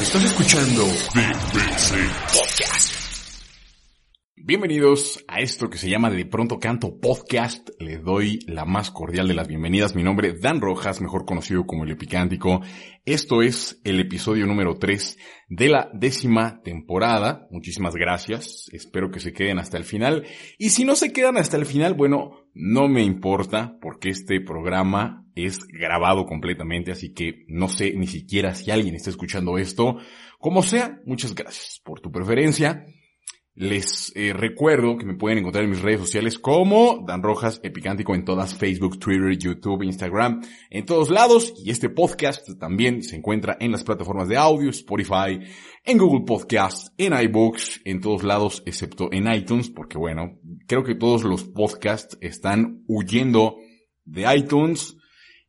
Estás escuchando BBC Podcast. Bienvenidos a esto que se llama De Pronto Canto Podcast. Les doy la más cordial de las bienvenidas. Mi nombre es Dan Rojas, mejor conocido como el Epicántico. Esto es el episodio número 3 de la décima temporada. Muchísimas gracias. Espero que se queden hasta el final. Y si no se quedan hasta el final, bueno, no me importa porque este programa es grabado completamente, así que no sé ni siquiera si alguien está escuchando esto. Como sea, muchas gracias por tu preferencia. Les eh, recuerdo que me pueden encontrar en mis redes sociales como Dan Rojas Epicántico en todas Facebook, Twitter, YouTube, Instagram, en todos lados. Y este podcast también se encuentra en las plataformas de audio, Spotify, en Google Podcasts, en iBooks, en todos lados excepto en iTunes, porque bueno, creo que todos los podcasts están huyendo de iTunes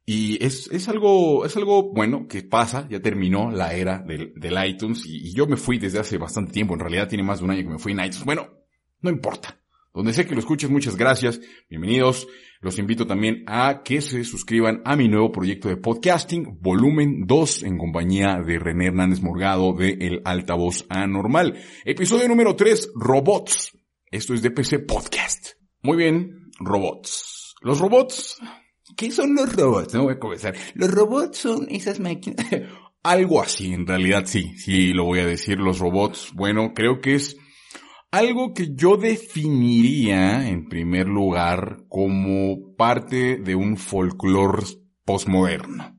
y es, es algo, es algo bueno que pasa, ya terminó la era del, del iTunes y, yo me fui desde hace bastante tiempo, en realidad tiene más de un año que me fui en iTunes. Bueno, no importa. Donde sé que lo escuches, muchas gracias, bienvenidos. Los invito también a que se suscriban a mi nuevo proyecto de podcasting, volumen 2, en compañía de René Hernández Morgado de El Altavoz Anormal. Episodio número 3, robots. Esto es DPC Podcast. Muy bien, robots. Los robots ¿Qué son los robots? No voy a comenzar. Los robots son esas máquinas. algo así, en realidad sí, sí lo voy a decir. Los robots, bueno, creo que es algo que yo definiría en primer lugar como parte de un folclore postmoderno.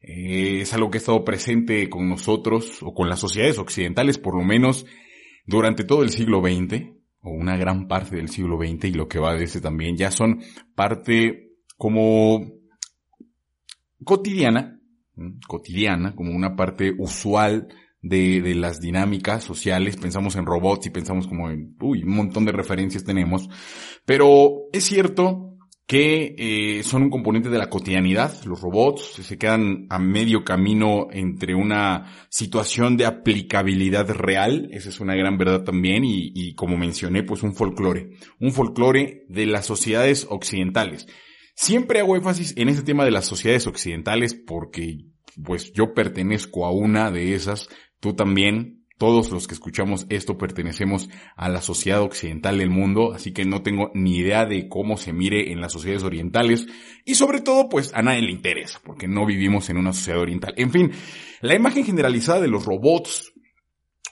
Eh, es algo que ha estado presente con nosotros o con las sociedades occidentales por lo menos durante todo el siglo XX o una gran parte del siglo XX y lo que va de ese también ya son parte como cotidiana, cotidiana, como una parte usual de, de, las dinámicas sociales, pensamos en robots y pensamos como en, uy, un montón de referencias tenemos, pero es cierto que eh, son un componente de la cotidianidad, los robots se quedan a medio camino entre una situación de aplicabilidad real, esa es una gran verdad también, y, y como mencioné, pues un folclore, un folclore de las sociedades occidentales. Siempre hago énfasis en ese tema de las sociedades occidentales porque pues yo pertenezco a una de esas, tú también, todos los que escuchamos esto pertenecemos a la sociedad occidental del mundo, así que no tengo ni idea de cómo se mire en las sociedades orientales y sobre todo pues a nadie le interesa porque no vivimos en una sociedad oriental. En fin, la imagen generalizada de los robots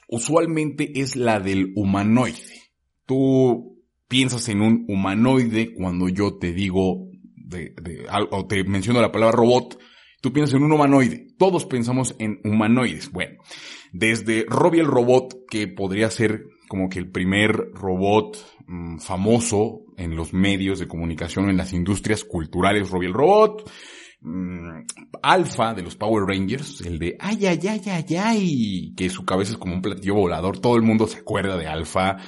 usualmente es la del humanoide. Tú piensas en un humanoide cuando yo te digo de, de, o te menciono la palabra robot, tú piensas en un humanoide. Todos pensamos en humanoides. Bueno, desde Robbie el robot, que podría ser como que el primer robot mmm, famoso en los medios de comunicación, en las industrias culturales, Robbie el robot, mmm, Alpha de los Power Rangers, el de ay, ay, ay, ay, ay, que su cabeza es como un platillo volador, todo el mundo se acuerda de Alpha,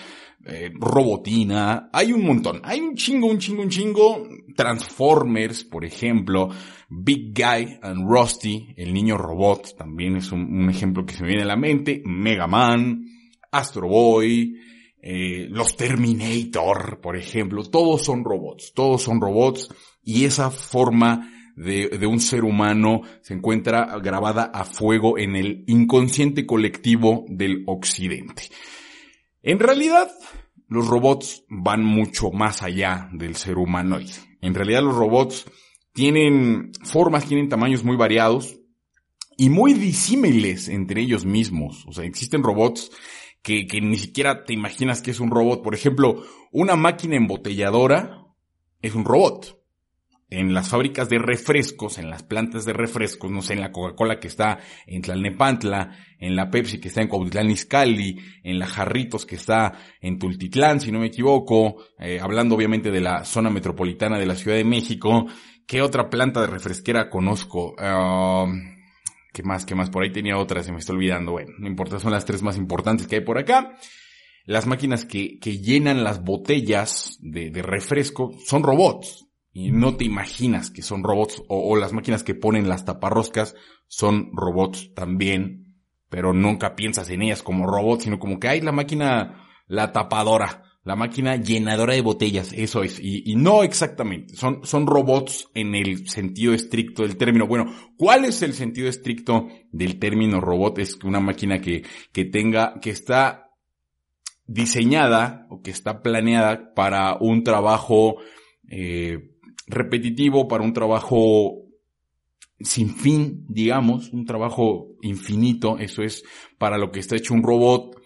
eh, Robotina, hay un montón, hay un chingo, un chingo, un chingo, Transformers, por ejemplo, Big Guy and Rusty, el niño robot, también es un, ejemplo que se me viene a la mente, Mega Man, Astro Boy, eh, los Terminator, por ejemplo, todos son robots, todos son robots y esa forma de, de, un ser humano se encuentra grabada a fuego en el inconsciente colectivo del occidente. En realidad, los robots van mucho más allá del ser humanoide. En realidad los robots tienen formas, tienen tamaños muy variados y muy disímiles entre ellos mismos. O sea, existen robots que, que ni siquiera te imaginas que es un robot. Por ejemplo, una máquina embotelladora es un robot en las fábricas de refrescos, en las plantas de refrescos, no sé, en la Coca-Cola que está en Tlalnepantla, en la Pepsi que está en Cuautitlán Izcalli, en la Jarritos que está en Tultitlán, si no me equivoco, eh, hablando obviamente de la zona metropolitana de la Ciudad de México, ¿qué otra planta de refresquera conozco? Uh, ¿Qué más? ¿Qué más? Por ahí tenía otra, se me está olvidando. Bueno, no importa, son las tres más importantes que hay por acá. Las máquinas que, que llenan las botellas de, de refresco son robots. Y no te imaginas que son robots. O, las máquinas que ponen las taparroscas son robots también. Pero nunca piensas en ellas como robots, sino como que hay la máquina, la tapadora la máquina llenadora de botellas, eso es. Y, y, no exactamente, son, son robots en el sentido estricto del término. Bueno, ¿cuál es el sentido estricto del término robot? Es una máquina que, que tenga, que está diseñada o que está planeada para un trabajo eh, repetitivo, para un trabajo sin fin, digamos, un trabajo infinito, eso es para lo que está hecho un robot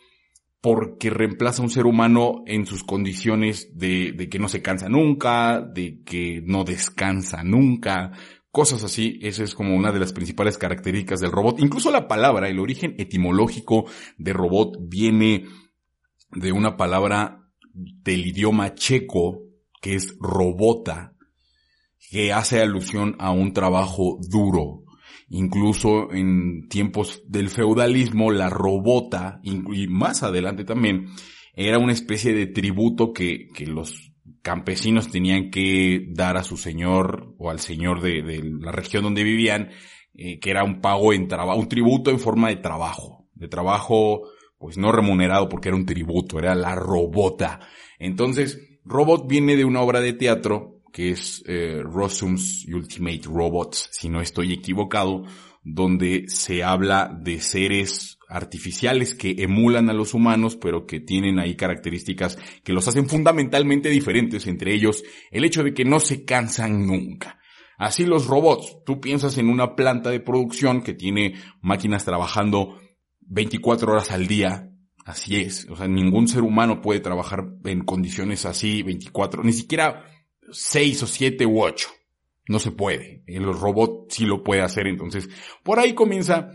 porque reemplaza a un ser humano en sus condiciones de, que no se cansa nunca, de que no descansa nunca, cosas así. Esa es como una de las principales características del robot. Incluso la palabra, el origen etimológico de robot viene de una palabra del idioma checo que es robota, que hace alusión a un trabajo duro, Incluso en tiempos del feudalismo, la robota, y más adelante también, era una especie de tributo que, que los campesinos tenían que dar a su señor o al señor de, la región donde vivían, eh, que era un pago en trabajo, un tributo en forma de trabajo, de trabajo pues no remunerado porque era un tributo, era la robota. Entonces, robot viene de una obra de teatro que es eh, Rossum's Ultimate Robots, si no estoy equivocado, donde se habla de seres artificiales que emulan a los humanos, pero que tienen ahí características que los hacen fundamentalmente diferentes, entre ellos el hecho de que no se cansan nunca. Así los robots, tú piensas en una planta de producción que tiene máquinas trabajando 24 horas al día, así es, o sea, ningún ser humano puede trabajar en condiciones así 24, ni siquiera seis o siete u ocho. No se puede. El robot sí lo puede hacer. Entonces, por ahí comienza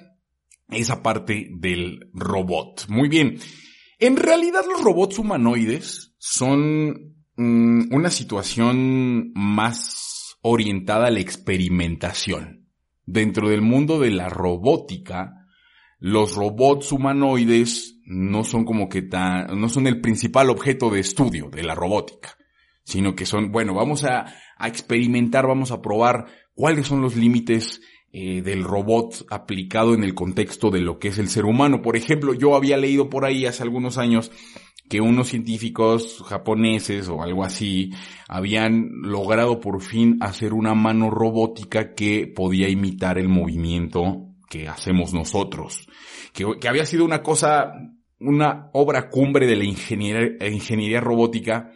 esa parte del robot. Muy bien. En realidad los robots humanoides son mmm, una situación más orientada a la experimentación. Dentro del mundo de la robótica, los robots humanoides no son como que tan, no son el principal objeto de estudio de la robótica sino que son, bueno, vamos a, a experimentar, vamos a probar cuáles son los límites eh, del robot aplicado en el contexto de lo que es el ser humano. Por ejemplo, yo había leído por ahí hace algunos años que unos científicos japoneses o algo así habían logrado por fin hacer una mano robótica que podía imitar el movimiento que hacemos nosotros. Que, había sido una cosa, una obra cumbre de la ingeniería, ingeniería robótica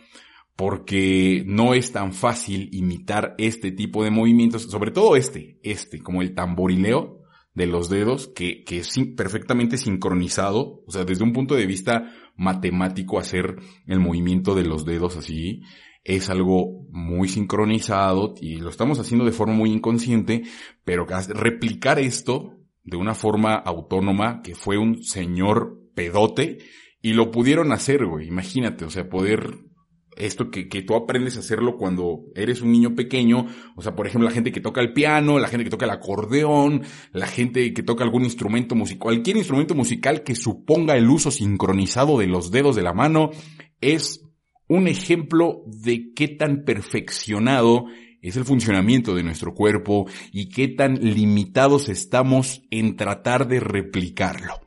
porque no es tan fácil imitar este tipo de movimientos, sobre todo este, este, como el tamborileo de los dedos, que, que es perfectamente sincronizado, o sea, desde un punto de vista matemático hacer el movimiento de los dedos así, es algo muy sincronizado y lo estamos haciendo de forma muy inconsciente, pero replicar esto de una forma autónoma, que fue un señor pedote, y lo pudieron hacer, güey, imagínate, o sea, poder esto que, que tú aprendes a hacerlo cuando eres un niño pequeño, o sea, por ejemplo, la gente que toca el piano, la gente que toca el acordeón, la gente que toca algún instrumento musical, cualquier instrumento musical que suponga el uso sincronizado de los dedos de la mano, es un ejemplo de qué tan perfeccionado es el funcionamiento de nuestro cuerpo y qué tan limitados estamos en tratar de replicarlo.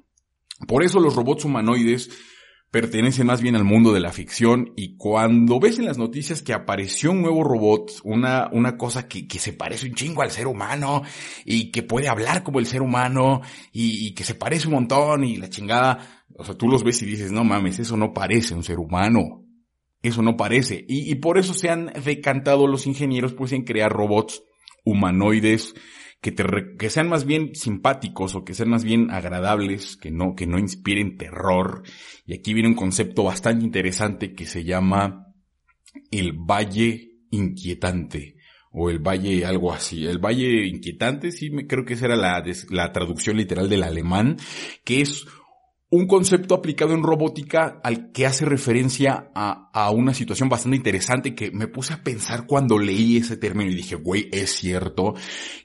Por eso los robots humanoides pertenece más bien al mundo de la ficción y cuando ves en las noticias que apareció un nuevo robot, una, una cosa que, que se parece un chingo al ser humano y que puede hablar como el ser humano y, que se parece un montón y la chingada, o sea, tú los ves y dices, no mames, eso no parece un ser humano. Eso no parece. Y, y por eso se han decantado los ingenieros pues en crear robots humanoides que, sean más bien simpáticos o que sean más bien agradables, que no, que no inspiren terror. Y aquí viene un concepto bastante interesante que se llama el valle inquietante o el valle algo así. El valle inquietante, sí, creo que esa era la, la traducción literal del alemán, que es un concepto aplicado en robótica al que hace referencia a, a, una situación bastante interesante que me puse a pensar cuando leí ese término y dije, güey, es cierto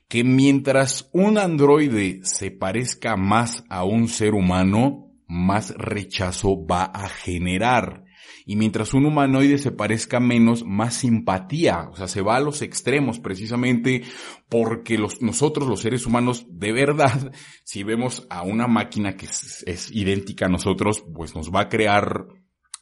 que mientras un androide se parezca más a un ser humano, más rechazo va a generar. Y mientras un humanoide se parezca menos, más simpatía. O sea, se va a los extremos precisamente porque los, nosotros, los seres humanos, de verdad, si vemos a una máquina que es, idéntica a nosotros, pues nos va a crear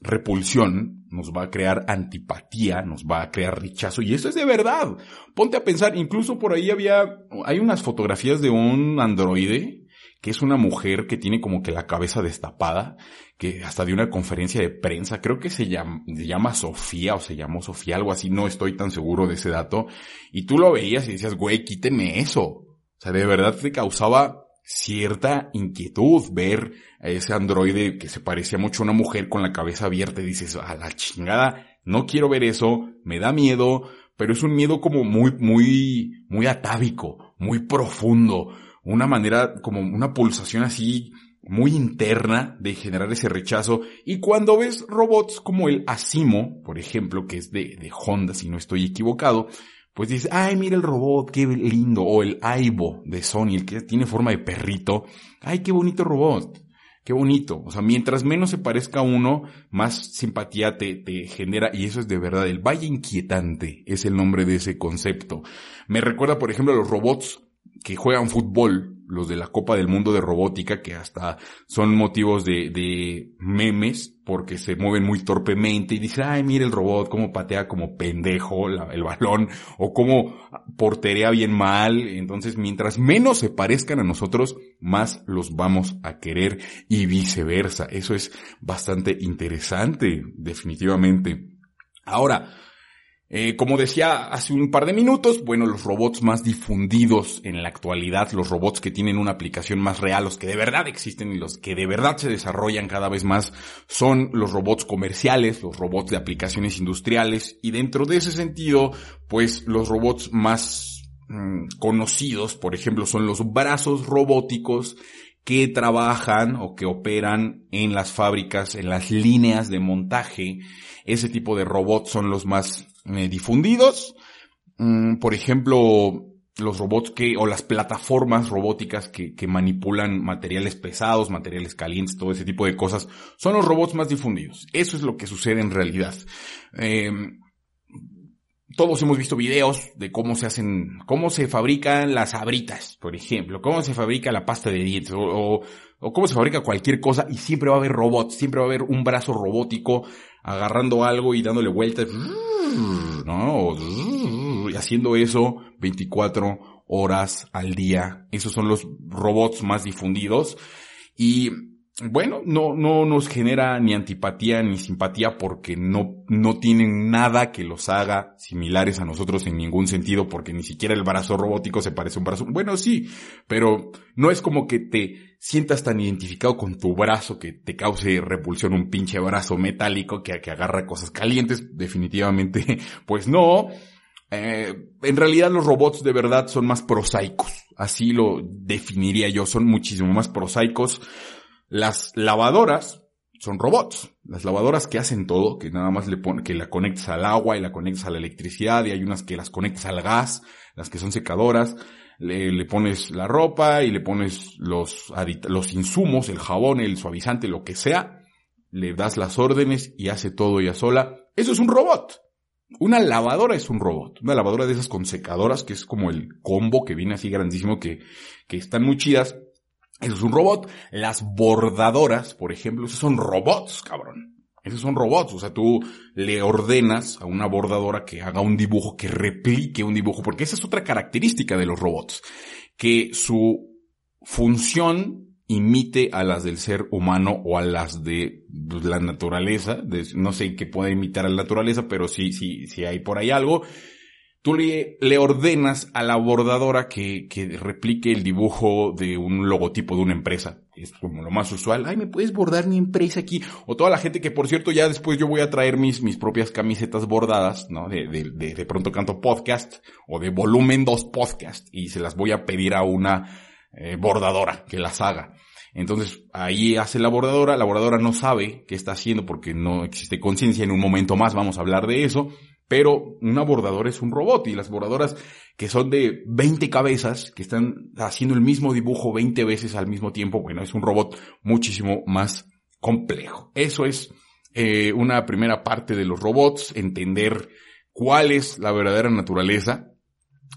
repulsión, nos va a crear antipatía, nos va a crear rechazo, y eso es de verdad. Ponte a pensar, incluso por ahí había, hay unas fotografías de un androide que es una mujer que tiene como que la cabeza destapada, que hasta de una conferencia de prensa, creo que se llama, se llama Sofía o se llamó Sofía, algo así, no estoy tan seguro de ese dato, y tú lo veías y decías, güey, quítenme eso. O sea, de verdad te causaba cierta inquietud ver a ese androide que se parecía mucho a una mujer con la cabeza abierta y dices, a la chingada, no quiero ver eso, me da miedo, pero es un miedo como muy, muy, muy atávico, muy profundo, una manera, como una pulsación así muy interna de generar ese rechazo. Y cuando ves robots como el Asimo, por ejemplo, que es de, de Honda, si no estoy equivocado, pues dices, ay, mira el robot, qué lindo. O el Aibo de Sony, el que tiene forma de perrito. Ay, qué bonito robot. Qué bonito. O sea, mientras menos se parezca uno, más simpatía te, te genera. Y eso es de verdad. El Valle Inquietante es el nombre de ese concepto. Me recuerda, por ejemplo, a los robots que juegan fútbol, los de la Copa del Mundo de Robótica, que hasta son motivos de, memes, porque se mueven muy torpemente y dicen, ay, mire el robot, cómo patea como pendejo el balón, o cómo porterea bien mal. Entonces, mientras menos se parezcan a nosotros, más los vamos a querer y viceversa. Eso es bastante interesante, definitivamente. Ahora, eh, como decía hace un par de minutos, bueno, los robots más difundidos en la actualidad, los robots que tienen una aplicación más real, los que de verdad existen y los que de verdad se desarrollan cada vez más, son los robots comerciales, los robots de aplicaciones industriales, y dentro de ese sentido, pues los robots más mm, conocidos, por ejemplo, son los brazos robóticos que trabajan o que operan en las fábricas, en las líneas de montaje. Ese tipo de robots son los más eh, difundidos. Mm, por ejemplo, los robots que, o las plataformas robóticas que, que, manipulan materiales pesados, materiales calientes, todo ese tipo de cosas, son los robots más difundidos. Eso es lo que sucede en realidad. Eh, todos hemos visto videos de cómo se hacen, cómo se fabrican las abritas, por ejemplo, cómo se fabrica la pasta de dientes, o, o cómo se fabrica cualquier cosa, y siempre va a haber robots, siempre va a haber un brazo robótico agarrando algo y dándole vueltas, ¿no? Y haciendo eso 24 horas al día. Esos son los robots más difundidos. Y bueno, no, no nos genera ni antipatía ni simpatía porque no, no tienen nada que los haga similares a nosotros en ningún sentido porque ni siquiera el brazo robótico se parece a un brazo. Bueno, sí, pero no es como que te sientas tan identificado con tu brazo que te cause repulsión un pinche brazo metálico que, que agarra cosas calientes. Definitivamente, pues no. Eh, en realidad los robots de verdad son más prosaicos. Así lo definiría yo. Son muchísimo más prosaicos las lavadoras son robots. Las lavadoras que hacen todo, que nada más le pone, que la conectas al agua y la conectas a la electricidad y hay unas que las conectas al gas, las que son secadoras. Le, le pones la ropa y le pones los, los insumos, el jabón, el suavizante, lo que sea. Le das las órdenes y hace todo ella sola. Eso es un robot. Una lavadora es un robot. Una lavadora de esas con secadoras, que es como el combo que viene así grandísimo, que, que están muy chidas eso es un robot. Las bordadoras, por ejemplo, esos son robots, cabrón. Esos son robots. O sea, tú le ordenas a una bordadora que haga un dibujo, que replique un dibujo, porque esa es otra característica de los robots. Que su función imite a las del ser humano o a las de la naturaleza. no sé qué puede imitar a la naturaleza, pero sí, sí, sí hay por ahí algo tú le, le, ordenas a la bordadora que, que, replique el dibujo de un logotipo de una empresa. Es como lo más usual. Ay, ¿me puedes bordar mi empresa aquí? O toda la gente que, por cierto, ya después yo voy a traer mis, mis propias camisetas bordadas, ¿no? De, de, de, de pronto canto podcast o de volumen 2 podcast y se las voy a pedir a una eh, bordadora que las haga. Entonces ahí hace la bordadora, la bordadora no sabe qué está haciendo porque no existe conciencia, en un momento más vamos a hablar de eso, pero una bordadora es un robot y las bordadoras que son de 20 cabezas, que están haciendo el mismo dibujo 20 veces al mismo tiempo, bueno, es un robot muchísimo más complejo. Eso es eh, una primera parte de los robots, entender cuál es la verdadera naturaleza.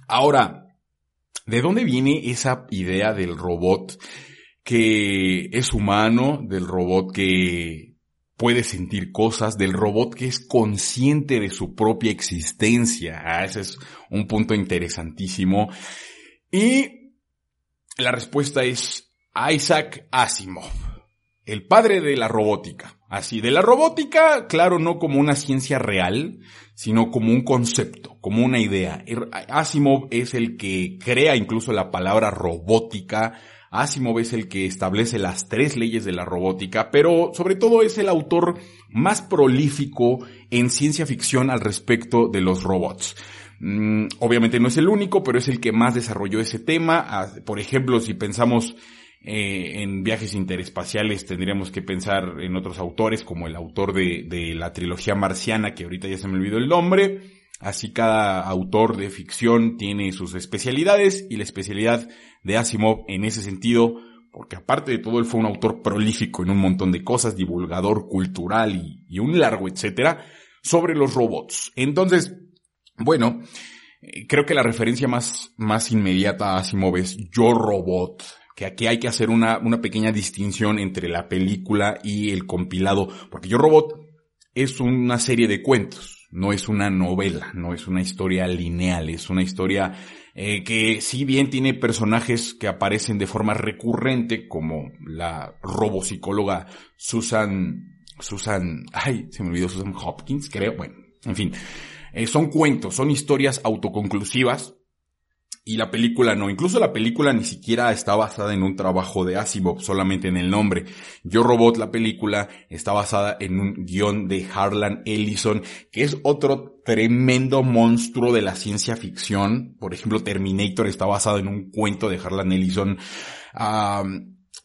Ahora, ¿de dónde viene esa idea del robot que es humano, del robot que puede sentir cosas, del robot que es consciente de su propia existencia? Ah, ese es un punto interesantísimo. Y la respuesta es Isaac Asimov, el padre de la robótica. Así, de la robótica, claro, no como una ciencia real, sino como un concepto, como una idea. Er, Asimov es el que crea incluso la palabra robótica, Asimov es el que establece las tres leyes de la robótica, pero sobre todo es el autor más prolífico en ciencia ficción al respecto de los robots. Mm, obviamente no es el único, pero es el que más desarrolló ese tema. Ah, por ejemplo, si pensamos eh, en viajes interespaciales tendríamos que pensar en otros autores, como el autor de, de la trilogía marciana, que ahorita ya se me olvidó el nombre. Así cada autor de ficción tiene sus especialidades y la especialidad de Asimov en ese sentido, porque aparte de todo él fue un autor prolífico en un montón de cosas, divulgador cultural y, un largo etcétera, sobre los robots. Entonces, bueno, eh, creo que la referencia más, más inmediata a Asimov es Yo Robot, que aquí hay que hacer una, una pequeña distinción entre la película y el compilado, porque Yo Robot es una serie de cuentos, no es una novela, no es una historia lineal, es una historia eh, que si bien tiene personajes que aparecen de forma recurrente, como la robopsicóloga Susan, Susan, ay, se me olvidó Susan Hopkins, creo, bueno, en fin, eh, son cuentos, son historias autoconclusivas, y la película no. Incluso la película ni siquiera está basada en un trabajo de Asimov, solamente en el nombre. Yo Robot, la película, está basada en un guion de Harlan Ellison, que es otro tremendo monstruo de la ciencia ficción. Por ejemplo, Terminator está basado en un cuento de Harlan Ellison.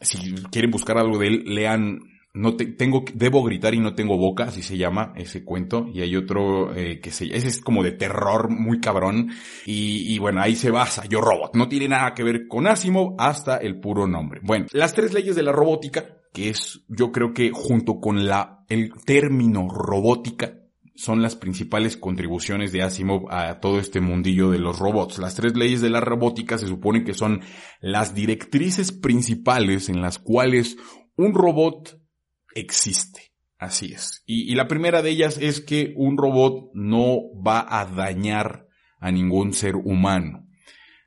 si quieren buscar algo de él, lean no tengo, debo gritar y no tengo boca, así se llama ese cuento, y hay otro eh, que se, ese es como de terror muy cabrón, y, y, bueno, ahí se basa, Yo Robot, no tiene nada que ver con Asimov hasta el puro nombre. Bueno, las tres leyes de la robótica, que es, yo creo que junto con la, el término robótica, son las principales contribuciones de Asimov a todo este mundillo de los robots. Las tres leyes de la robótica se supone que son las directrices principales en las cuales un robot existe. Así es. Y, la primera de ellas es que un robot no va a dañar a ningún ser humano.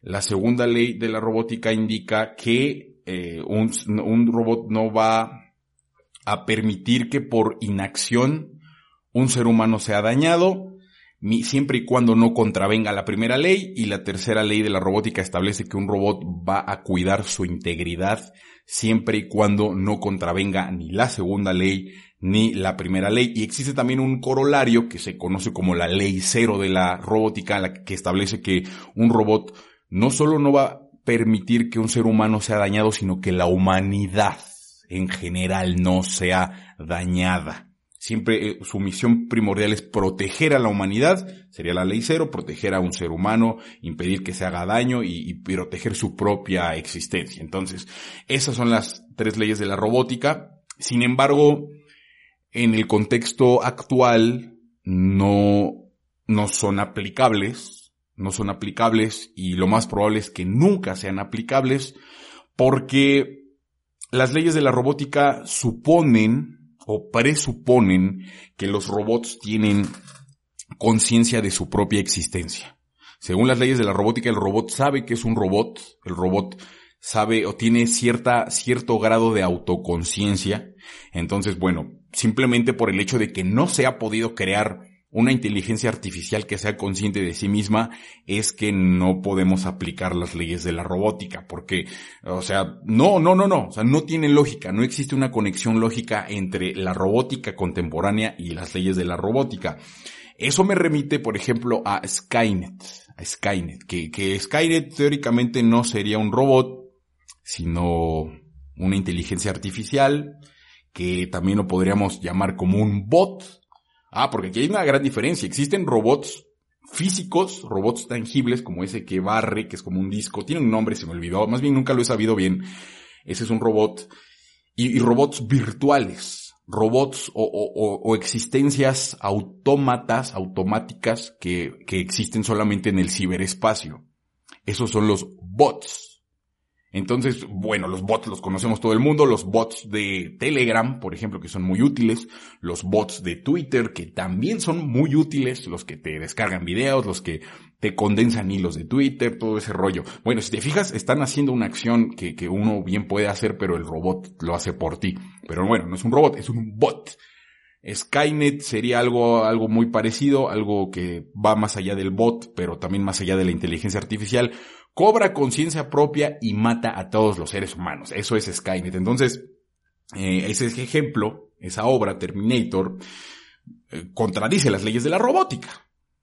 La segunda ley de la robótica indica que eh, un, un robot no va a permitir que por inacción un ser humano sea dañado, siempre y cuando no contravenga la primera ley, y la tercera ley de la robótica establece que un robot va a cuidar su integridad siempre y cuando no contravenga ni la segunda ley ni la primera ley. Y existe también un corolario que se conoce como la ley cero de la robótica, la que establece que un robot no solo no va a permitir que un ser humano sea dañado, sino que la humanidad en general no sea dañada. Siempre eh, su misión primordial es proteger a la humanidad, sería la ley cero, proteger a un ser humano, impedir que se haga daño y, proteger su propia existencia. Entonces, esas son las tres leyes de la robótica. Sin embargo, en el contexto actual no, no son aplicables, no son aplicables y lo más probable es que nunca sean aplicables porque las leyes de la robótica suponen presuponen que los robots tienen conciencia de su propia existencia. Según las leyes de la robótica, el robot sabe que es un robot, el robot sabe o tiene cierta, cierto grado de autoconciencia. Entonces, bueno, simplemente por el hecho de que no se ha podido crear una inteligencia artificial que sea consciente de sí misma es que no podemos aplicar las leyes de la robótica, porque, o sea, no, no, no, no, o sea, no tiene lógica, no existe una conexión lógica entre la robótica contemporánea y las leyes de la robótica. Eso me remite, por ejemplo, a Skynet, a Skynet, que, que Skynet teóricamente no sería un robot, sino una inteligencia artificial, que también lo podríamos llamar como un bot. Ah, porque aquí hay una gran diferencia. Existen robots físicos, robots tangibles como ese que barre, que es como un disco. Tiene un nombre, se me olvidó. Más bien nunca lo he sabido bien. Ese es un robot. Y, robots virtuales. Robots o, existencias autómatas, automáticas que, que existen solamente en el ciberespacio. Esos son los bots. Entonces, bueno, los bots los conocemos todo el mundo, los bots de Telegram, por ejemplo, que son muy útiles, los bots de Twitter, que también son muy útiles, los que te descargan videos, los que te condensan hilos de Twitter, todo ese rollo. Bueno, si te fijas, están haciendo una acción que, que uno bien puede hacer, pero el robot lo hace por ti. Pero bueno, no es un robot, es un bot. Skynet sería algo, algo muy parecido, algo que va más allá del bot, pero también más allá de la inteligencia artificial cobra conciencia propia y mata a todos los seres humanos. Eso es Skynet. Entonces, eh, ese ejemplo, esa obra, Terminator, eh, contradice las leyes de la robótica.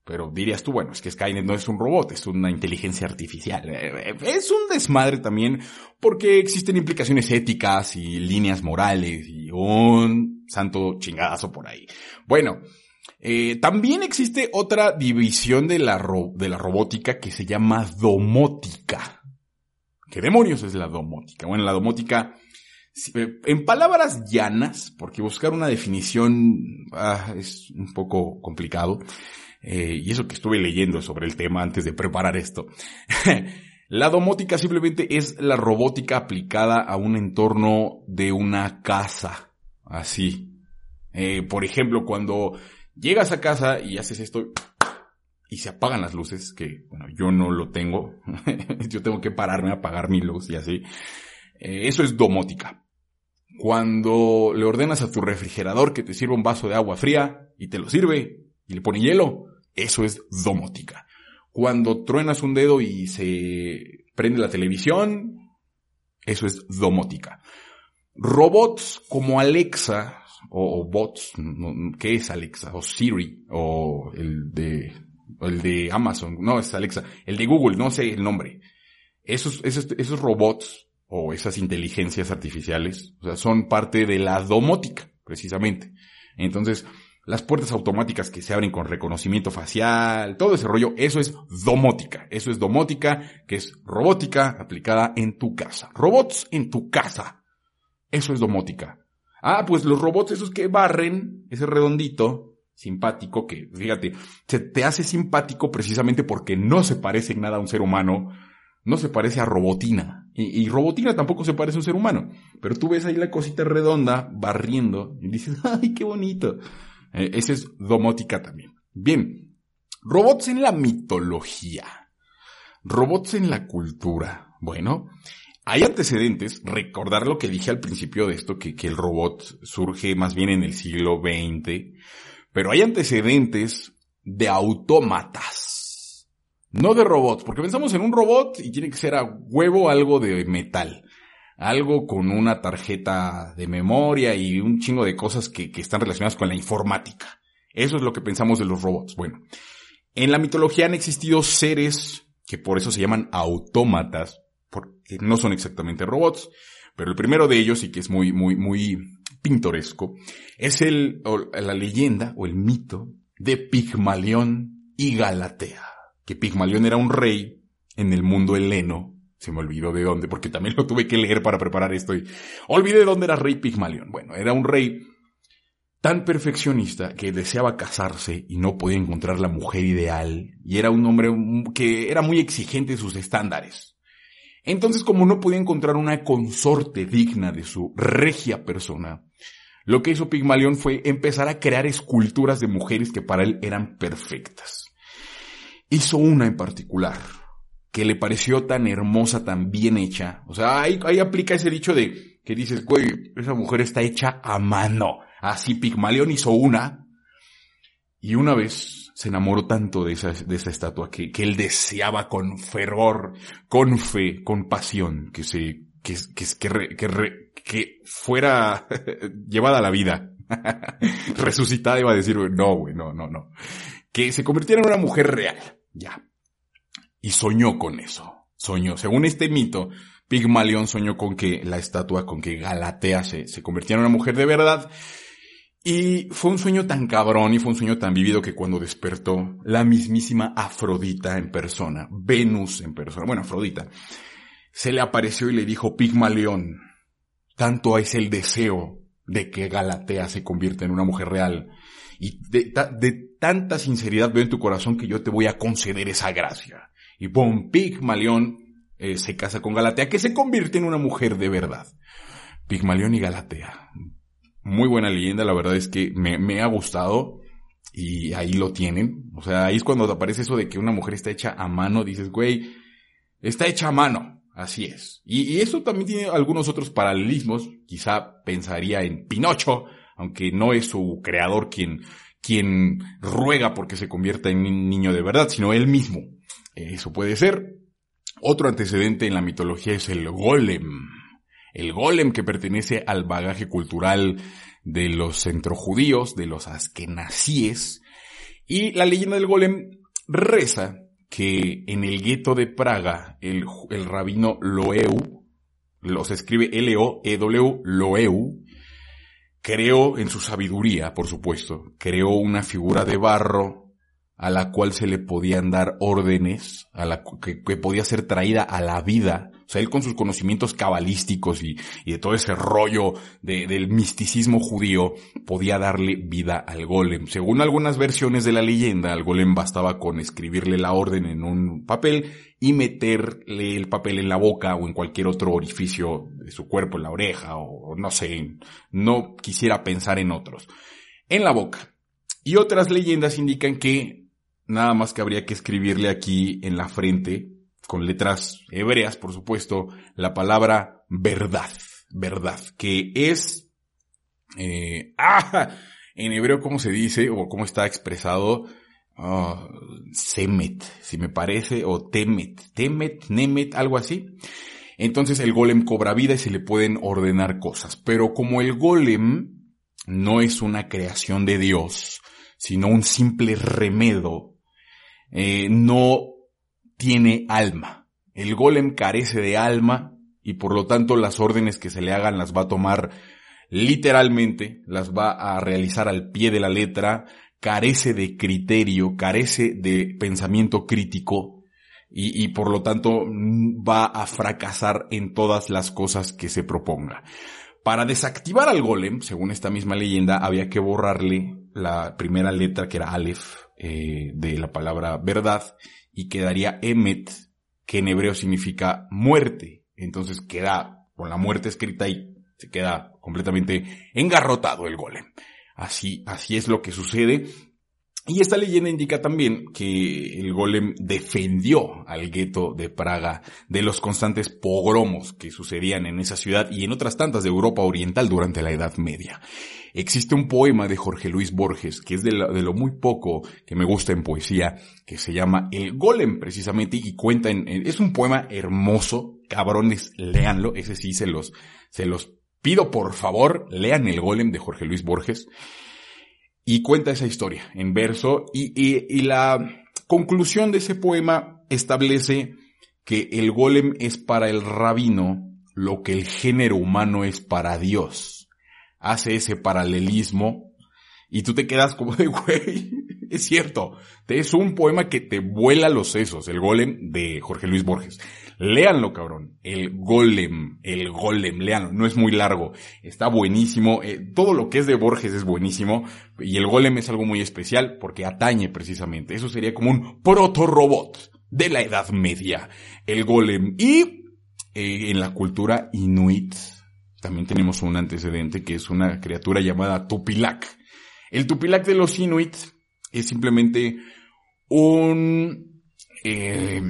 Pero dirías tú, bueno, es que Skynet no es un robot, es una inteligencia artificial. Eh, es un desmadre también porque existen implicaciones éticas y líneas morales y un santo chingadazo por ahí. Bueno, eh, también existe otra división de la, de la robótica que se llama domótica. ¿Qué demonios es la domótica? Bueno, la domótica, eh, en palabras llanas, porque buscar una definición ah, es un poco complicado, eh, y eso que estuve leyendo sobre el tema antes de preparar esto. la domótica simplemente es la robótica aplicada a un entorno de una casa, así. por ejemplo, cuando Llegas a casa y haces esto y se apagan las luces, que bueno, yo no lo tengo. yo tengo que pararme a apagar mi luz y así. Eh, eso es domótica. Cuando le ordenas a tu refrigerador que te sirva un vaso de agua fría y te lo sirve y le pone hielo, eso es domótica. Cuando truenas un dedo y se prende la televisión, eso es domótica. Robots como Alexa o, bots, ¿qué es Alexa? O Siri, o el de, el de Amazon, no es Alexa, el de Google, no sé el nombre. Esos, esos, esos robots o esas inteligencias artificiales, o sea, son parte de la domótica, precisamente. Entonces, las puertas automáticas que se abren con reconocimiento facial, todo ese rollo, eso es domótica. Eso es domótica, que es robótica aplicada en tu casa. Robots en tu casa. Eso es domótica. Ah, pues los robots esos que barren, ese redondito, simpático, que fíjate, se te hace simpático precisamente porque no se parece en nada a un ser humano, no se parece a Robotina. Y, Robotina tampoco se parece a un ser humano. Pero tú ves ahí la cosita redonda barriendo y dices, ¡ay, qué bonito! Eh, ese es domótica también. Bien, robots en la mitología. Robots en la cultura. Bueno, hay antecedentes, recordar lo que dije al principio de esto, que, que el robot surge más bien en el siglo XX, pero hay antecedentes de autómatas, no de robots, porque pensamos en un robot y tiene que ser a huevo algo de metal, algo con una tarjeta de memoria y un chingo de cosas que, que están relacionadas con la informática. Eso es lo que pensamos de los robots. Bueno, en la mitología han existido seres que por eso se llaman autómatas, porque no son exactamente robots, pero el primero de ellos, y que es muy, muy, muy pintoresco, es el, la leyenda o el mito de Pigmalión y Galatea. Que Pigmalión era un rey en el mundo heleno. Se me olvidó de dónde, porque también lo tuve que leer para preparar esto y olvidé de dónde era rey Pigmalión. Bueno, era un rey tan perfeccionista que deseaba casarse y no podía encontrar la mujer ideal y era un hombre que era muy exigente en sus estándares. Entonces, como no podía encontrar una consorte digna de su regia persona, lo que hizo Pigmalión fue empezar a crear esculturas de mujeres que para él eran perfectas. Hizo una en particular, que le pareció tan hermosa, tan bien hecha. O sea, ahí, aplica ese dicho de que dices, güey, esa mujer está hecha a mano. Así Pigmalión hizo una. Y una vez se enamoró tanto de esa, de esa estatua que, que, él deseaba con fervor, con fe, con pasión que se, que, que, que, que, que fuera llevada a la vida. Resucitada iba a decir, no, güey, no, no, no. Que se convirtiera en una mujer real. Ya. Y soñó con eso. Soñó. Según este mito, Pigmalión soñó con que la estatua, con que Galatea se, se convirtiera en una mujer de verdad. Y fue un sueño tan cabrón y fue un sueño tan vivido que cuando despertó, la mismísima Afrodita en persona, Venus en persona, bueno, Afrodita, se le apareció y le dijo, Pigmalión, tanto es el deseo de que Galatea se convierta en una mujer real. Y de, tanta sinceridad veo en tu corazón que yo te voy a conceder esa gracia. Y pum, Pigmalión eh, se casa con Galatea, que se convierte en una mujer de verdad. Pigmalión y Galatea. Muy buena leyenda, la verdad es que me, me ha gustado y ahí lo tienen. O sea, ahí es cuando te aparece eso de que una mujer está hecha a mano, dices, güey, está hecha a mano. Así es. Y, eso también tiene algunos otros paralelismos. Quizá pensaría en Pinocho, aunque no es su creador quien, quien ruega porque se convierta en un niño de verdad, sino él mismo. Eso puede ser. Otro antecedente en la mitología es el golem. El golem que pertenece al bagaje cultural de los centrojudíos, de los askenazíes. Y la leyenda del golem reza que en el gueto de Praga, el, rabino Loeu, los escribe L-O-E-W, Loeu, creó en su sabiduría, por supuesto, creó una figura de barro a la cual se le podían dar órdenes, a la que, podía ser traída a la vida. O sea, él con sus conocimientos cabalísticos y, de todo ese rollo del misticismo judío podía darle vida al golem. Según algunas versiones de la leyenda, al golem bastaba con escribirle la orden en un papel y meterle el papel en la boca o en cualquier otro orificio de su cuerpo, en la oreja o no sé, no quisiera pensar en otros. En la boca. Y otras leyendas indican que Nada más que habría que escribirle aquí en la frente, con letras hebreas, por supuesto, la palabra verdad. Verdad. Que es, eh, ah, en hebreo, ¿cómo se dice? O cómo está expresado. Uh, semet, si me parece, o temet, temet, nemet, algo así. Entonces el golem cobra vida y se le pueden ordenar cosas. Pero como el golem no es una creación de Dios, sino un simple remedo eh, no tiene alma. El golem carece de alma y por lo tanto las órdenes que se le hagan las va a tomar literalmente, las va a realizar al pie de la letra, carece de criterio, carece de pensamiento crítico y, por lo tanto va a fracasar en todas las cosas que se proponga. Para desactivar al golem, según esta misma leyenda, había que borrarle la primera letra que era Aleph eh, de la palabra verdad y quedaría emet, que en hebreo significa muerte. Entonces queda con la muerte escrita y se queda completamente engarrotado el golem. Así, así es lo que sucede. Y esta leyenda indica también que el golem defendió al gueto de Praga de los constantes pogromos que sucedían en esa ciudad y en otras tantas de Europa Oriental durante la Edad Media. Existe un poema de Jorge Luis Borges, que es de lo, muy poco que me gusta en poesía, que se llama El Golem precisamente y cuenta en, es un poema hermoso, cabrones, léanlo, ese sí se los, se los pido por favor, lean El Golem de Jorge Luis Borges. Y cuenta esa historia en verso y, y, la conclusión de ese poema establece que el golem es para el rabino lo que el género humano es para Dios. Hace ese paralelismo y tú te quedas como de, güey, es cierto, es un poema que te vuela los sesos, el golem de Jorge Luis Borges. Léanlo, cabrón. El Golem, el Golem, léanlo. No es muy largo. Está buenísimo. Eh, todo lo que es de Borges es buenísimo. Y el Golem es algo muy especial porque atañe precisamente. Eso sería como un proto-robot de la Edad Media. El Golem. Y eh, en la cultura inuit también tenemos un antecedente que es una criatura llamada Tupilak. El Tupilak de los inuit es simplemente un... Eh,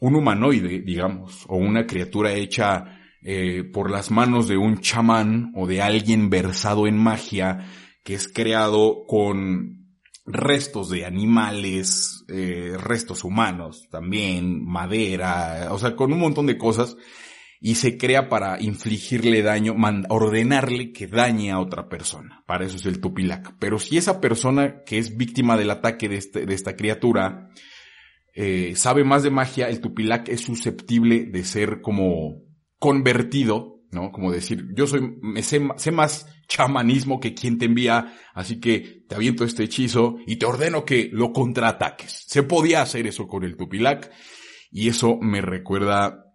un humanoide, digamos, o una criatura hecha eh, por las manos de un chamán o de alguien versado en magia que es creado con restos de animales, eh, restos humanos también, madera, o sea, con un montón de cosas y se crea para infligirle daño, ordenarle que dañe a otra persona. Para eso es el tupilac. Pero si esa persona que es víctima del ataque de, este, de esta criatura eh, sabe más de magia, el Tupilac es susceptible de ser como convertido, ¿no? Como decir, yo soy, sé, sé más chamanismo que quien te envía, así que te aviento este hechizo y te ordeno que lo contraataques. Se podía hacer eso con el Tupilac y eso me recuerda,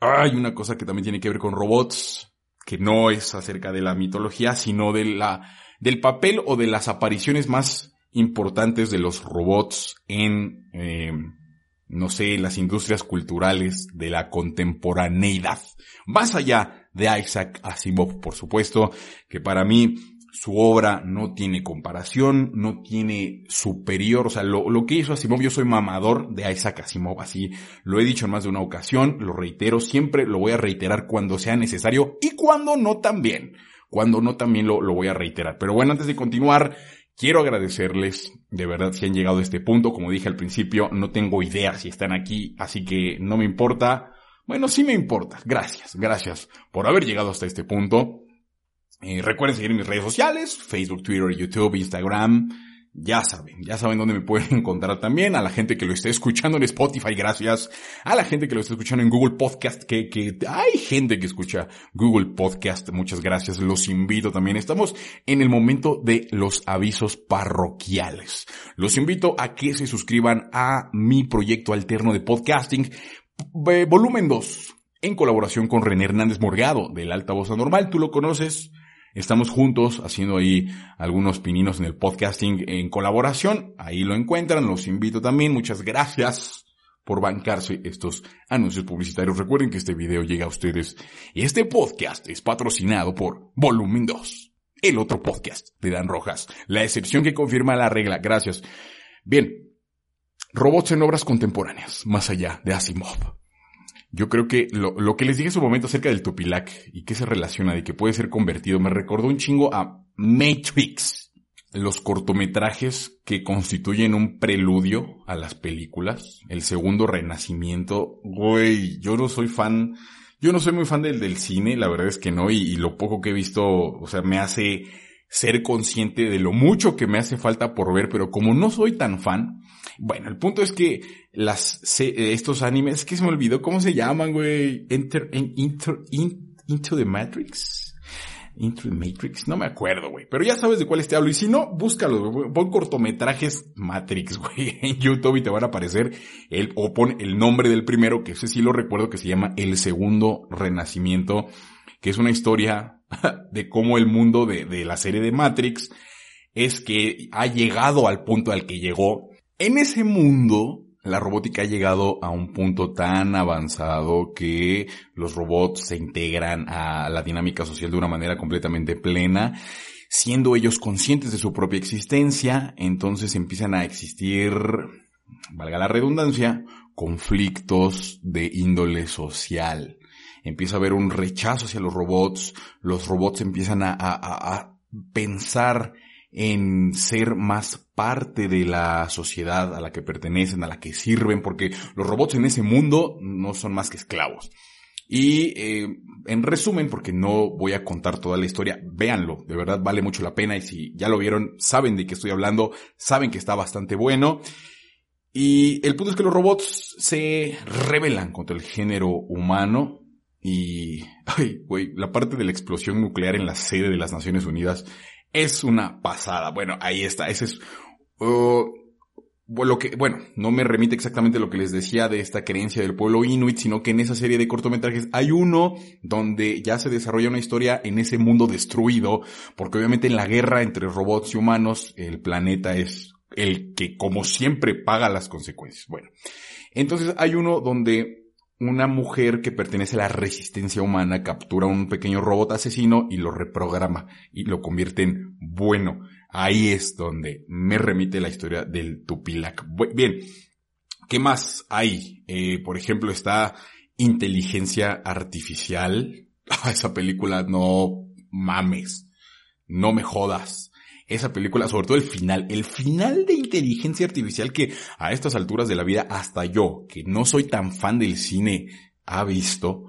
hay una cosa que también tiene que ver con robots, que no es acerca de la mitología, sino de la, del papel o de las apariciones más importantes de los robots en, eh, no sé, las industrias culturales de la contemporaneidad. Más allá de Isaac Asimov, por supuesto, que para mí su obra no tiene comparación, no tiene superior, o sea, lo, lo, que hizo Asimov, yo soy mamador de Isaac Asimov, así lo he dicho en más de una ocasión, lo reitero, siempre lo voy a reiterar cuando sea necesario y cuando no también, cuando no también lo, lo voy a reiterar. Pero bueno, antes de continuar, Quiero agradecerles, de verdad, si han llegado a este punto. Como dije al principio, no tengo idea si están aquí, así que no me importa. Bueno, sí me importa. Gracias, gracias por haber llegado hasta este punto. Eh, recuerden seguir mis redes sociales, Facebook, Twitter, YouTube, Instagram. Ya saben, ya saben dónde me pueden encontrar también. A la gente que lo esté escuchando en Spotify, gracias. A la gente que lo esté escuchando en Google Podcast, que, que hay gente que escucha Google Podcast, muchas gracias. Los invito también. Estamos en el momento de los avisos parroquiales. Los invito a que se suscriban a mi proyecto alterno de podcasting, eh, volumen 2, en colaboración con René Hernández Morgado, del Alta Voz Anormal. Tú lo conoces Estamos juntos haciendo ahí algunos pininos en el podcasting en colaboración. Ahí lo encuentran. Los invito también. Muchas gracias por bancarse estos anuncios publicitarios. Recuerden que este video llega a ustedes y este podcast es patrocinado por Volumen 2, el otro podcast de Dan Rojas. La excepción que confirma la regla. Gracias. Bien. Robots en obras contemporáneas, más allá de Asimov. Yo creo que lo, lo que les dije en su momento acerca del Tupilac y que se relaciona de que puede ser convertido me recordó un chingo a Matrix. Los cortometrajes que constituyen un preludio a las películas. El segundo renacimiento. Güey, yo no soy fan. Yo no soy muy fan del, del cine, la verdad es que no, y, y lo poco que he visto, o sea, me hace ser consciente de lo mucho que me hace falta por ver, pero como no soy tan fan, bueno, el punto es que las, estos animes, que se me olvidó cómo se llaman, güey, Enter, Into the Matrix. Into the Matrix, no me acuerdo, güey. Pero ya sabes de cuál te hablo. Y si no, búscalo, güey. Pon cortometrajes Matrix, güey, en YouTube y te van a aparecer el, o pon el nombre del primero, que ese sí lo recuerdo, que se llama El Segundo Renacimiento, que es una historia de cómo el mundo de, de la serie de Matrix es que ha llegado al punto al que llegó. En ese mundo, la robótica ha llegado a un punto tan avanzado que los robots se integran a la dinámica social de una manera completamente plena, siendo ellos conscientes de su propia existencia, entonces empiezan a existir, valga la redundancia, conflictos de índole social. Empieza a haber un rechazo hacia los robots, los robots empiezan a, a, a pensar en ser más parte de la sociedad a la que pertenecen, a la que sirven, porque los robots en ese mundo no son más que esclavos. Y eh, en resumen, porque no voy a contar toda la historia, véanlo, de verdad vale mucho la pena y si ya lo vieron, saben de qué estoy hablando, saben que está bastante bueno. Y el punto es que los robots se rebelan contra el género humano y, ay, güey, la parte de la explosión nuclear en la sede de las Naciones Unidas es una pasada. Bueno, ahí está. Ese es uh, lo que, bueno, no me remite exactamente lo que les decía de esta creencia del pueblo inuit, sino que en esa serie de cortometrajes hay uno donde ya se desarrolla una historia en ese mundo destruido, porque obviamente en la guerra entre robots y humanos, el planeta es el que como siempre paga las consecuencias. Bueno, entonces hay uno donde una mujer que pertenece a la resistencia humana captura un pequeño robot asesino y lo reprograma y lo convierte en bueno. Ahí es donde me remite la historia del Tupilac. Bien, ¿qué más hay? Eh, por ejemplo, está inteligencia artificial. esa película no mames. No me jodas esa película, sobre todo el final, el final de inteligencia artificial que a estas alturas de la vida hasta yo, que no soy tan fan del cine, ha visto,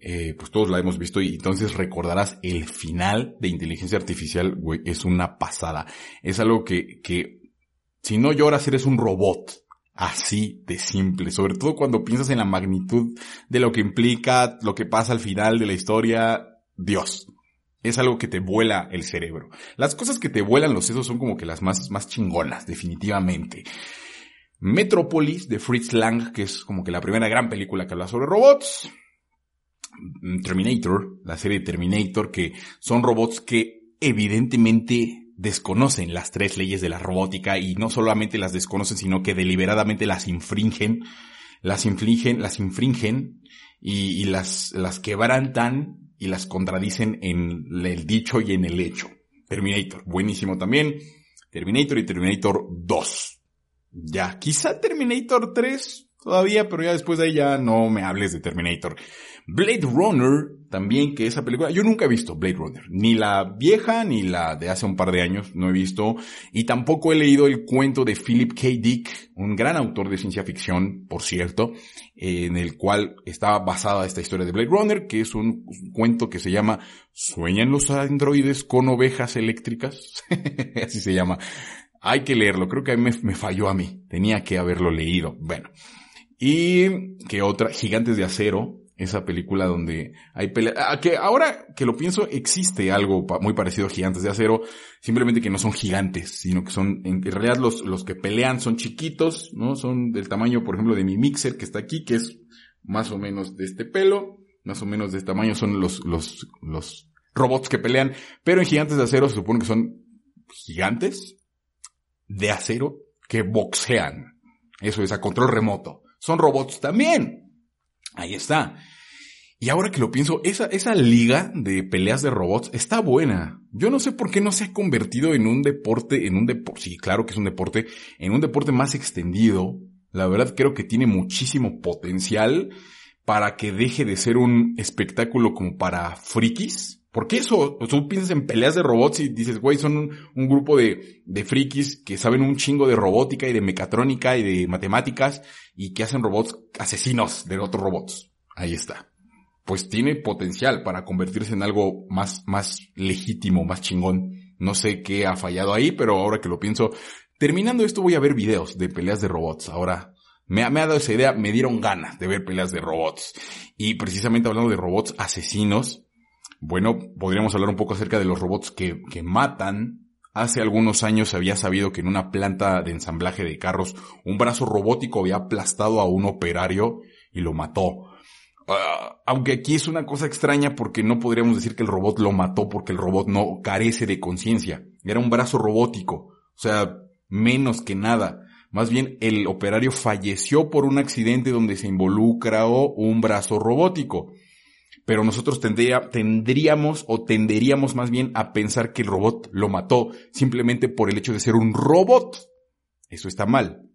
eh, pues todos la hemos visto y entonces recordarás el final de inteligencia artificial, güey, es una pasada. Es algo que, que si no lloras eres un robot. Así de simple, sobre todo cuando piensas en la magnitud de lo que implica, lo que pasa al final de la historia, Dios. Es algo que te vuela el cerebro. Las cosas que te vuelan los sesos son como que las más, más chingonas, definitivamente. Metropolis de Fritz Lang, que es como que la primera gran película que habla sobre robots. Terminator, la serie Terminator, que son robots que evidentemente desconocen las tres leyes de la robótica y no solamente las desconocen, sino que deliberadamente las infringen, las infringen, las infringen y, las, las quebrantan y las contradicen en el dicho y en el hecho. Terminator, buenísimo también. Terminator y Terminator 2. Ya, quizá Terminator 3 todavía, pero ya después de ahí ya no me hables de Terminator. Blade Runner, también que esa película, yo nunca he visto Blade Runner, ni la vieja ni la de hace un par de años, no he visto, y tampoco he leído el cuento de Philip K. Dick, un gran autor de ciencia ficción, por cierto, en el cual está basada esta historia de Blade Runner, que es un, cuento que se llama ¿Sueñan los androides con ovejas eléctricas? Así se llama. Hay que leerlo, creo que me, me falló a mí, tenía que haberlo leído. Bueno. Y que otra, Gigantes de Acero, esa película donde hay peleas, ah, que ahora que lo pienso existe algo muy parecido a Gigantes de Acero, simplemente que no son gigantes, sino que son, en realidad los, los que pelean son chiquitos, ¿no? Son del tamaño, por ejemplo, de mi mixer que está aquí, que es más o menos de este pelo, más o menos de este tamaño son los, los, los robots que pelean, pero en Gigantes de Acero se supone que son gigantes de acero que boxean. Eso es a control remoto. Son robots también. Ahí está. Y ahora que lo pienso, esa, esa liga de peleas de robots está buena. Yo no sé por qué no se ha convertido en un deporte, en un deporte, sí, claro que es un deporte, en un deporte más extendido. La verdad creo que tiene muchísimo potencial para que deje de ser un espectáculo como para frikis. Porque eso, tú piensas en peleas de robots y dices, güey, son un, un, grupo de, de frikis que saben un chingo de robótica y de mecatrónica y de matemáticas y que hacen robots asesinos de otros robots. Ahí está. Pues tiene potencial para convertirse en algo más, más legítimo, más chingón. No sé qué ha fallado ahí, pero ahora que lo pienso, terminando esto voy a ver videos de peleas de robots. Ahora, me ha, me ha dado esa idea, me dieron ganas de ver peleas de robots. Y precisamente hablando de robots asesinos, bueno, podríamos hablar un poco acerca de los robots que, que matan Hace algunos años se había sabido que en una planta de ensamblaje de carros un brazo robótico había aplastado a un operario y lo mató. Ah, aunque aquí es una cosa extraña porque no podríamos decir que el robot lo mató porque el robot no carece de conciencia. Era un brazo robótico. O sea, menos que nada. Más bien el operario falleció por un accidente donde se involucró un brazo robótico pero nosotros tendría, tendríamos o tenderíamos más bien a pensar que el robot lo mató simplemente por el hecho de ser un robot. Eso está mal.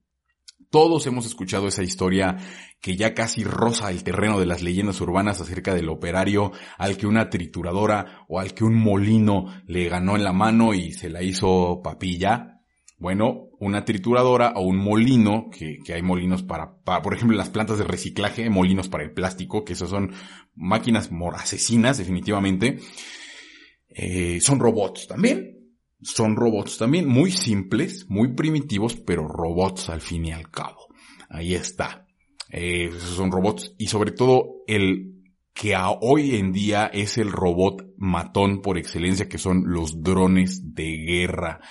Todos hemos escuchado esa historia que ya casi roza el terreno de las leyendas urbanas acerca del operario al que una trituradora o al que un molino le ganó en la mano y se la hizo papilla. Bueno, una trituradora o un molino, que, que hay molinos para, para, por ejemplo, las plantas de reciclaje, molinos para el plástico, que esas son máquinas asesinas, definitivamente. Eh, son robots también. Son robots también, muy simples, muy primitivos, pero robots al fin y al cabo. Ahí está. Eh, esos son robots y sobre todo el que a hoy en día es el robot matón por excelencia, que son los drones de guerra.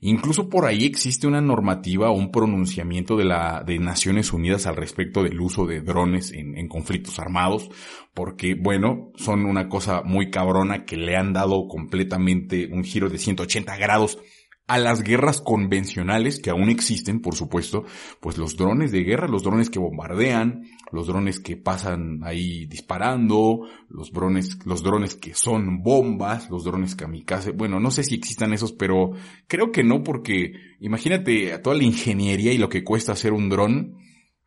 Incluso por ahí existe una normativa o un pronunciamiento de la de Naciones Unidas al respecto del uso de drones en, en, conflictos armados, porque bueno, son una cosa muy cabrona que le han dado completamente un giro de 180 grados a las guerras convencionales que aún existen, por supuesto, pues los drones de guerra, los drones que bombardean, los drones que pasan ahí disparando, los drones, los drones que son bombas, los drones kamikaze. Bueno, no sé si existan esos, pero creo que no porque imagínate toda la ingeniería y lo que cuesta hacer un dron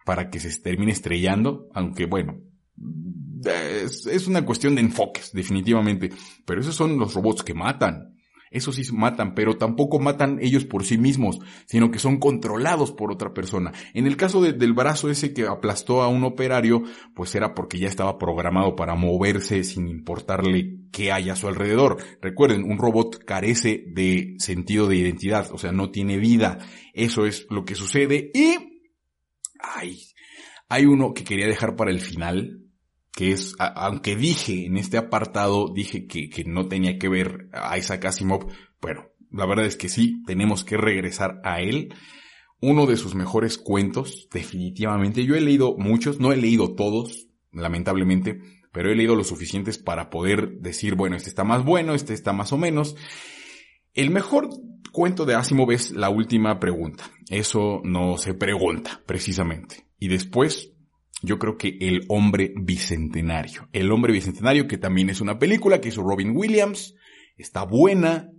para que se termine estrellando, aunque bueno, es, es una cuestión de enfoques, definitivamente. Pero esos son los robots que matan eso sí matan, pero tampoco matan ellos por sí mismos, sino que son controlados por otra persona. En el caso del brazo ese que aplastó a un operario, pues era porque ya estaba programado para moverse sin importarle qué hay a su alrededor. Recuerden, un robot carece de sentido de identidad, o sea, no tiene vida. Eso es lo que sucede y Ay, hay uno que quería dejar para el final, que es, aunque dije en este apartado, dije que, que no tenía que ver a Isaac Asimov, bueno, la verdad es que sí, tenemos que regresar a él. Uno de sus mejores cuentos, definitivamente. Yo he leído muchos, no he leído todos, lamentablemente, pero he leído lo suficientes para poder decir, bueno, este está más bueno, este está más o menos. El mejor cuento de Asimov es la última pregunta. Eso no se pregunta, precisamente. Y después, yo creo que El hombre bicentenario. El hombre bicentenario, que también es una película que hizo Robin Williams, está buena,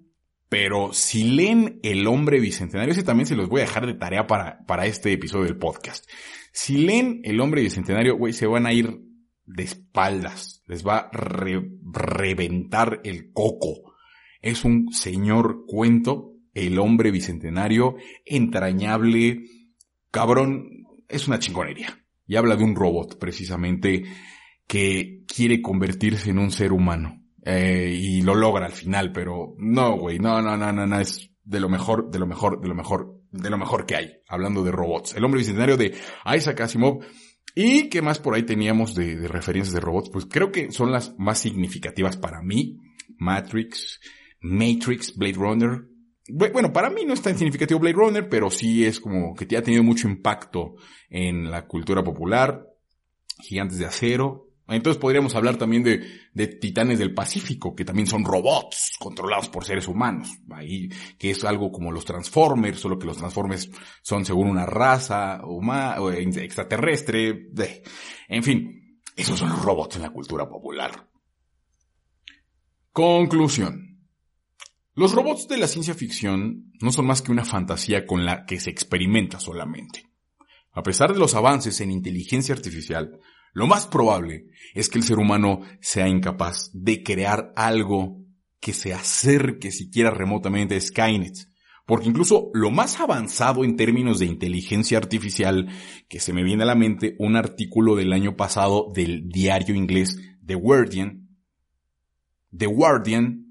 pero si leen El hombre bicentenario, ese también se los voy a dejar de tarea para, para este episodio del podcast. Si leen El hombre bicentenario, güey, se van a ir de espaldas. Les va a reventar el coco. Es un señor cuento, el hombre bicentenario, entrañable, cabrón, es una chingonería. Y habla de un robot, precisamente, que quiere convertirse en un ser humano. Eh, y lo logra al final, pero no, güey, no, no, no, no, no, es de lo mejor, de lo mejor, de lo mejor, de lo mejor que hay, hablando de robots. El hombre bicentenario de Isaac Asimov ¿Y qué más por ahí teníamos de, referencias de robots? Pues creo que son las más significativas para mí. Matrix, Matrix, Blade Runner. Bueno, para mí no es tan significativo Blade Runner, pero sí es como que ha tenido mucho impacto en la cultura popular. Gigantes de Acero, entonces podríamos hablar también de, de, titanes del Pacífico, que también son robots controlados por seres humanos, ahí, que es algo como los Transformers, solo que los Transformers son según una raza humana, extraterrestre, en fin, esos son los robots en la cultura popular. Conclusión. Los robots de la ciencia ficción no son más que una fantasía con la que se experimenta solamente. A pesar de los avances en inteligencia artificial, lo más probable es que el ser humano sea incapaz de crear algo que se acerque siquiera remotamente a Skynet. Porque incluso lo más avanzado en términos de inteligencia artificial que se me viene a la mente, un artículo del año pasado del diario inglés The Guardian, The Guardian,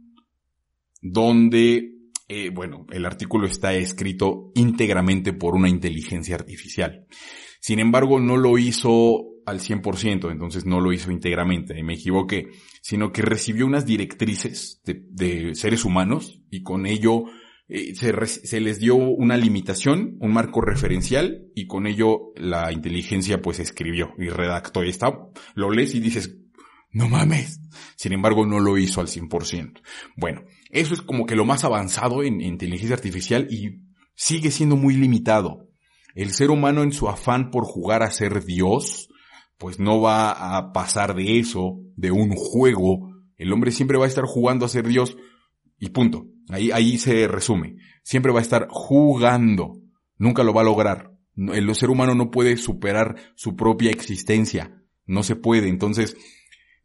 donde, eh, bueno, el artículo está escrito íntegramente por una inteligencia artificial. Sin embargo, no lo hizo al 100%, entonces no lo hizo íntegramente, y me equivoqué, sino que recibió unas directrices de, seres humanos y con ello eh, se, se, les dio una limitación, un marco referencial y con ello la inteligencia pues escribió y redactó y está, lo lees y dices, no mames. Sin embargo, no lo hizo al 100%. Bueno, eso es como que lo más avanzado en inteligencia artificial y sigue siendo muy limitado. El ser humano en su afán por jugar a ser Dios, pues no va a pasar de eso, de un juego. El hombre siempre va a estar jugando a ser Dios y punto. Ahí, ahí se resume. Siempre va a estar jugando. Nunca lo va a lograr. El ser humano no puede superar su propia existencia. No se puede. Entonces,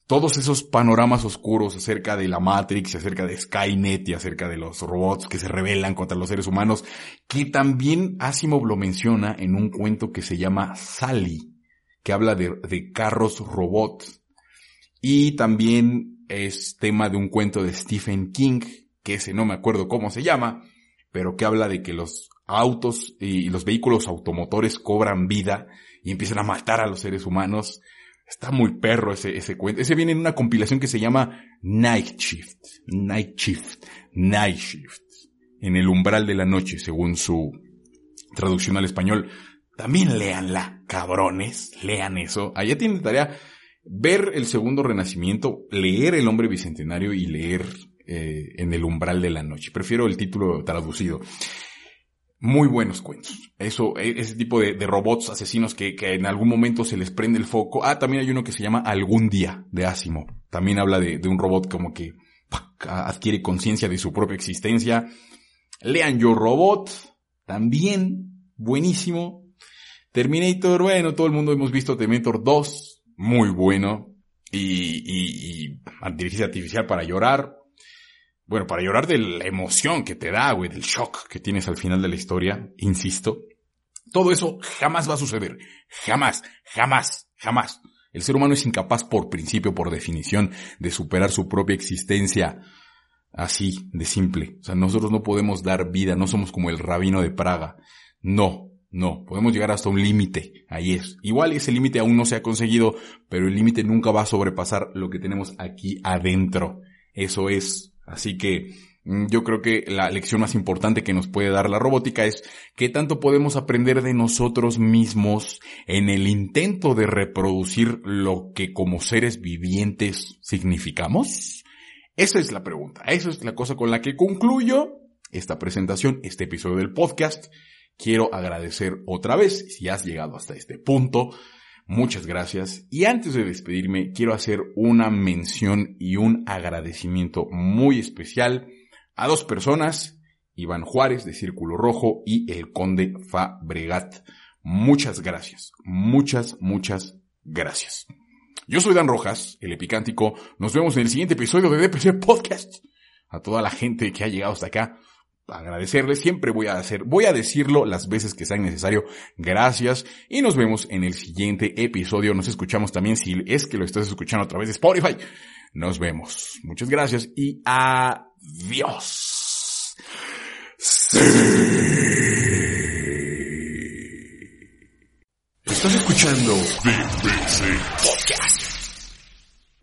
todos esos panoramas oscuros acerca de la Matrix, acerca de Skynet y acerca de los robots que se rebelan contra los seres humanos, que también Asimov lo menciona en un cuento que se llama Sally que habla de, carros robots. Y también es tema de un cuento de Stephen King, que ese no me acuerdo cómo se llama, pero que habla de que los autos y los vehículos automotores cobran vida y empiezan a matar a los seres humanos. Está muy perro ese, ese cuento. Ese viene en una compilación que se llama Night Shift. Night Shift. Night Shift. En el umbral de la noche, según su traducción al español. También léanla, cabrones, lean eso. Allá tienen tarea ver el segundo renacimiento, leer el hombre bicentenario y leer eh, en el umbral de la noche. Prefiero el título traducido. Muy buenos cuentos. Eso, e, ese tipo de, robots asesinos que, en algún momento se les prende el foco. Ah, también hay uno que se llama Algún Día, de Asimov. También habla de, un robot como que adquiere conciencia de su propia existencia. Lean Yo Robot, también, buenísimo. Terminator, bueno, todo el mundo hemos visto Terminator 2, muy bueno. Y, y, y artificial para llorar. Bueno, para llorar de la emoción que te da, güey, del shock que tienes al final de la historia, insisto. Todo eso jamás va a suceder. Jamás, jamás, jamás. El ser humano es incapaz por principio, por definición, de superar su propia existencia así, de simple. O sea, nosotros no podemos dar vida, no somos como el rabino de Praga. No, No, podemos llegar hasta un límite. Ahí es. Igual ese límite aún no se ha conseguido, pero el límite nunca va a sobrepasar lo que tenemos aquí adentro. Eso es. Así que mm, yo creo que la lección más importante que nos puede dar la robótica es qué tanto podemos aprender de nosotros mismos en el intento de reproducir lo que como seres vivientes significamos. Esa es la pregunta. Esa es la cosa con la que concluyo esta presentación, este episodio del podcast. Quiero agradecer otra vez, si has llegado hasta este punto, muchas gracias. Y antes de despedirme, quiero hacer una mención y un agradecimiento muy especial a dos personas, Iván Juárez de Círculo Rojo y el Conde Fabregat. Muchas gracias, muchas, muchas gracias. Yo soy Dan Rojas, el Epicántico. Nos vemos en el siguiente episodio de DPC Podcast. A toda la gente que ha llegado hasta acá, agradecerles. Siempre voy a hacer, voy a decirlo las veces que sea necesario. Gracias. Y nos vemos en el siguiente episodio. Nos escuchamos también si es que lo estás escuchando a través de Spotify. Nos vemos. Muchas gracias y adiós. Estás escuchando BBC